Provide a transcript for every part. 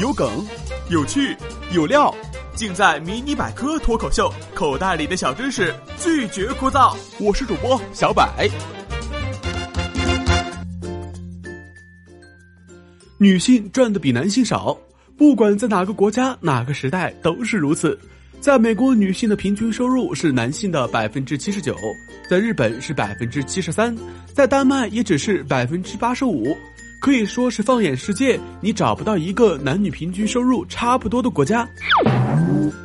有梗，有趣，有料，尽在《迷你百科脱口秀》。口袋里的小知识，拒绝枯燥。我是主播小百。女性赚的比男性少，不管在哪个国家、哪个时代都是如此。在美国，女性的平均收入是男性的百分之七十九；在日本是百分之七十三；在丹麦也只是百分之八十五。可以说是放眼世界，你找不到一个男女平均收入差不多的国家。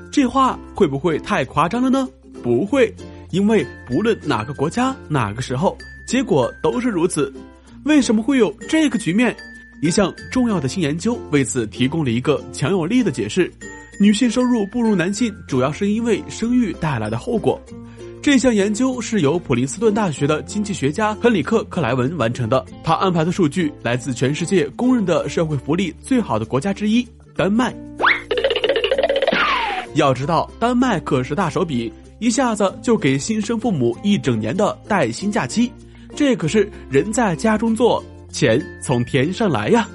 这话会不会太夸张了呢？不会，因为不论哪个国家、哪个时候，结果都是如此。为什么会有这个局面？一项重要的新研究为此提供了一个强有力的解释：女性收入不如男性，主要是因为生育带来的后果。这项研究是由普林斯顿大学的经济学家亨里克·克莱文完成的。他安排的数据来自全世界公认的社会福利最好的国家之一——丹麦。要知道，丹麦可是大手笔，一下子就给新生父母一整年的带薪假期。这可是人在家中坐，钱从天上来呀！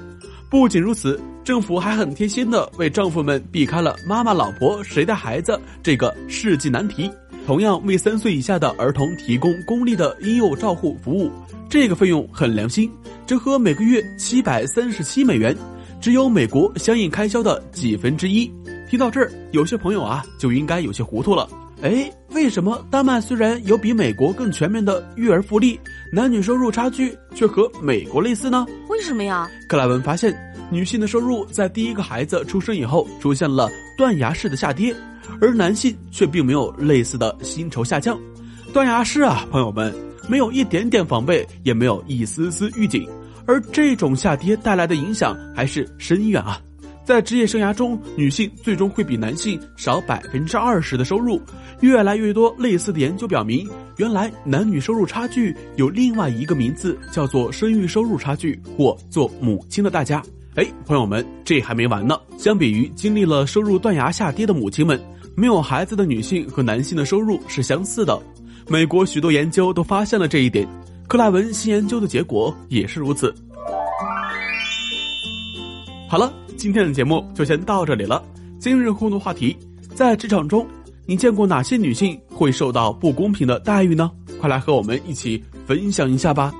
不仅如此，政府还很贴心的为丈夫们避开了“妈妈、老婆谁带孩子”这个世纪难题。同样为三岁以下的儿童提供公立的婴幼照护服务，这个费用很良心，折合每个月七百三十七美元，只有美国相应开销的几分之一。听到这儿，有些朋友啊就应该有些糊涂了。哎，为什么丹麦虽然有比美国更全面的育儿福利，男女收入差距却和美国类似呢？为什么呀？克莱文发现，女性的收入在第一个孩子出生以后出现了断崖式的下跌。而男性却并没有类似的薪酬下降，断崖式啊，朋友们，没有一点点防备，也没有一丝丝预警，而这种下跌带来的影响还是深远啊！在职业生涯中，女性最终会比男性少百分之二十的收入。越来越多类似的研究表明，原来男女收入差距有另外一个名字，叫做生育收入差距，或做母亲的代价。哎，朋友们，这还没完呢！相比于经历了收入断崖下跌的母亲们。没有孩子的女性和男性的收入是相似的，美国许多研究都发现了这一点，克莱文新研究的结果也是如此。好了，今天的节目就先到这里了。今日互动话题：在职场中，你见过哪些女性会受到不公平的待遇呢？快来和我们一起分享一下吧。